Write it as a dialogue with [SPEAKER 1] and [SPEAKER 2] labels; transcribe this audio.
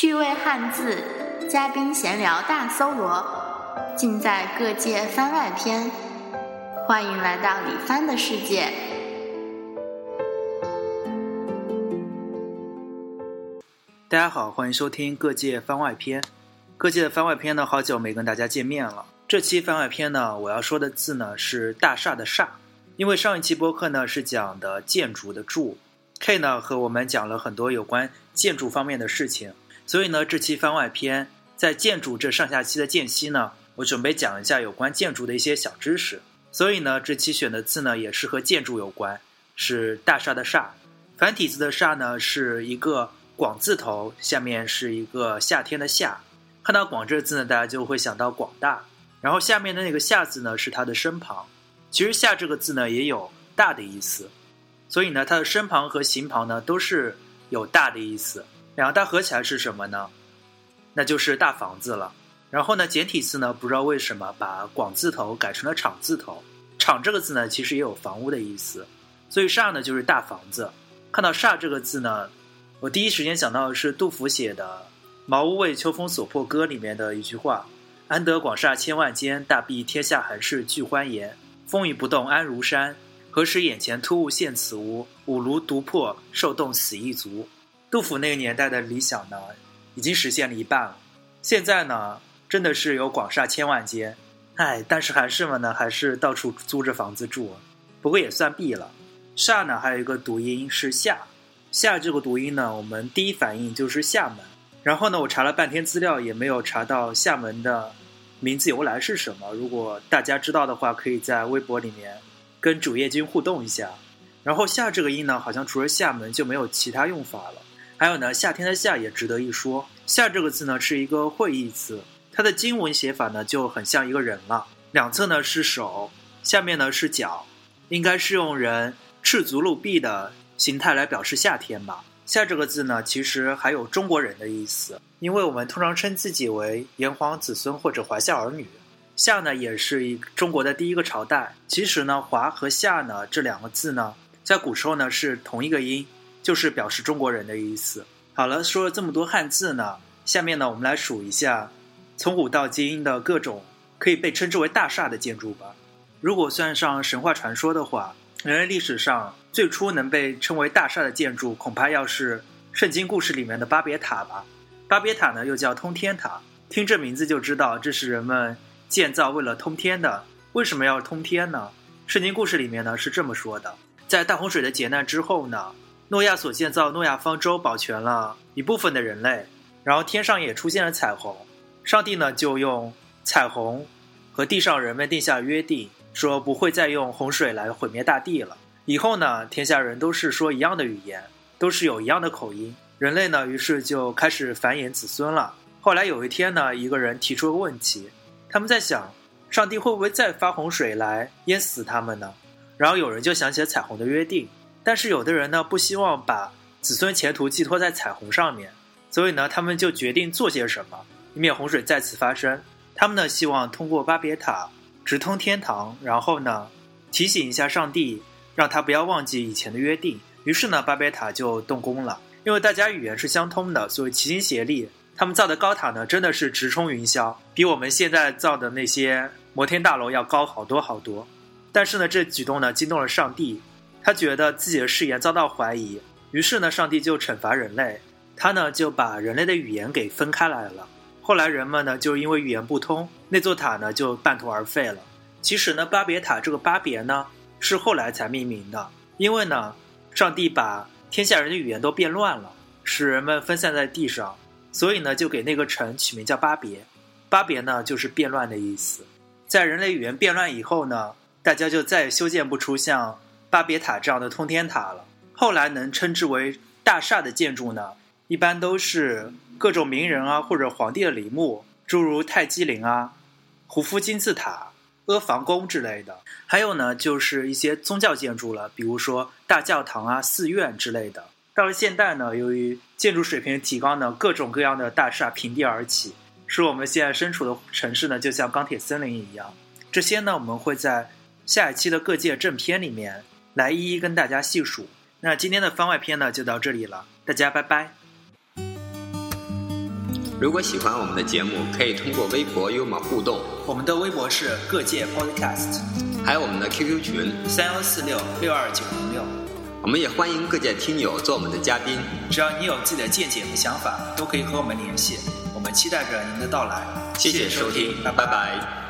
[SPEAKER 1] 趣味汉字，嘉宾闲聊大搜罗，尽在《各界番外篇》。欢迎来到李帆的世界。
[SPEAKER 2] 大家好，欢迎收听《各界番外篇》。各界的番外篇呢，好久没跟大家见面了。这期番外篇呢，我要说的字呢是“大厦”的“厦”，因为上一期播客呢是讲的建筑的“筑 ”，K 呢和我们讲了很多有关建筑方面的事情，所以呢这期番外篇在建筑这上下期的间隙呢，我准备讲一下有关建筑的一些小知识。所以呢这期选的字呢也是和建筑有关，是“大厦”的“厦”，繁体字的“厦”呢是一个广字头，下面是一个夏天的“夏”。看到“广”这个字呢，大家就会想到广大。然后下面的那个“夏”字呢，是它的身旁。其实“夏”这个字呢，也有大的意思，所以呢，它的身旁和形旁呢，都是有大的意思。然后它合起来是什么呢？那就是大房子了。然后呢，简体字呢，不知道为什么把“广”字头改成了“厂”字头。“厂”这个字呢，其实也有房屋的意思，所以“厦”呢就是大房子。看到“厦”这个字呢，我第一时间想到的是杜甫写的《茅屋为秋风所破歌》里面的一句话。安得广厦千万间，大庇天下寒士俱欢颜。风雨不动安如山，何时眼前突兀现此屋？五炉独破，受冻死亦足。杜甫那个年代的理想呢，已经实现了一半了。现在呢，真的是有广厦千万间，哎，但是寒士们呢，还是到处租着房子住。不过也算避了。厦呢，还有一个读音是厦，厦这个读音呢，我们第一反应就是厦门。然后呢，我查了半天资料，也没有查到厦门的名字由来是什么。如果大家知道的话，可以在微博里面跟主页君互动一下。然后“夏”这个音呢，好像除了厦门就没有其他用法了。还有呢，夏天的“夏”也值得一说。“夏”这个字呢，是一个会意字，它的经文写法呢就很像一个人了。两侧呢是手，下面呢是脚，应该是用人赤足露臂的形态来表示夏天吧。夏这个字呢，其实还有中国人的意思，因为我们通常称自己为炎黄子孙或者华夏儿女。夏呢，也是一中国的第一个朝代。其实呢，华和夏呢这两个字呢，在古时候呢是同一个音，就是表示中国人的意思。好了，说了这么多汉字呢，下面呢我们来数一下从古到今的各种可以被称之为大厦的建筑吧。如果算上神话传说的话，人类历史上。最初能被称为大厦的建筑，恐怕要是圣经故事里面的巴别塔吧。巴别塔呢，又叫通天塔，听这名字就知道这是人们建造为了通天的。为什么要通天呢？圣经故事里面呢是这么说的：在大洪水的劫难之后呢，诺亚所建造诺亚方舟保全了一部分的人类，然后天上也出现了彩虹，上帝呢就用彩虹和地上人们定下约定，说不会再用洪水来毁灭大地了。以后呢，天下人都是说一样的语言，都是有一样的口音。人类呢，于是就开始繁衍子孙了。后来有一天呢，一个人提出了问题，他们在想，上帝会不会再发洪水来淹死他们呢？然后有人就想起了彩虹的约定，但是有的人呢，不希望把子孙前途寄托在彩虹上面，所以呢，他们就决定做些什么，以免洪水再次发生。他们呢，希望通过巴别塔直通天堂，然后呢，提醒一下上帝。让他不要忘记以前的约定。于是呢，巴别塔就动工了。因为大家语言是相通的，所以齐心协力，他们造的高塔呢，真的是直冲云霄，比我们现在造的那些摩天大楼要高好多好多。但是呢，这举动呢，惊动了上帝，他觉得自己的誓言遭到怀疑，于是呢，上帝就惩罚人类，他呢就把人类的语言给分开来了。后来人们呢，就因为语言不通，那座塔呢就半途而废了。其实呢，巴别塔这个巴别呢。是后来才命名的，因为呢，上帝把天下人的语言都变乱了，使人们分散在地上，所以呢，就给那个城取名叫巴别。巴别呢，就是变乱的意思。在人类语言变乱以后呢，大家就再也修建不出像巴别塔这样的通天塔了。后来能称之为大厦的建筑呢，一般都是各种名人啊或者皇帝的陵墓，诸如泰姬陵啊、胡夫金字塔。阿房宫之类的，还有呢，就是一些宗教建筑了，比如说大教堂啊、寺院之类的。到了现代呢，由于建筑水平提高呢，各种各样的大厦平地而起，使我们现在身处的城市呢，就像钢铁森林一样。这些呢，我们会在下一期的各界正片里面来一一跟大家细数。那今天的番外篇呢，就到这里了，大家拜拜。
[SPEAKER 3] 如果喜欢我们的节目，可以通过微博与我们互动，
[SPEAKER 2] 我们的微博是各界 Podcast，
[SPEAKER 3] 还有我们的 QQ 群。
[SPEAKER 2] 三幺四六六二九零六。
[SPEAKER 3] 我们也欢迎各界听友做我们的嘉宾。
[SPEAKER 2] 只要你有自己的见解和想法，都可以和我们联系。我们期待着您的到来。
[SPEAKER 3] 谢谢收听，
[SPEAKER 2] 拜
[SPEAKER 3] 拜拜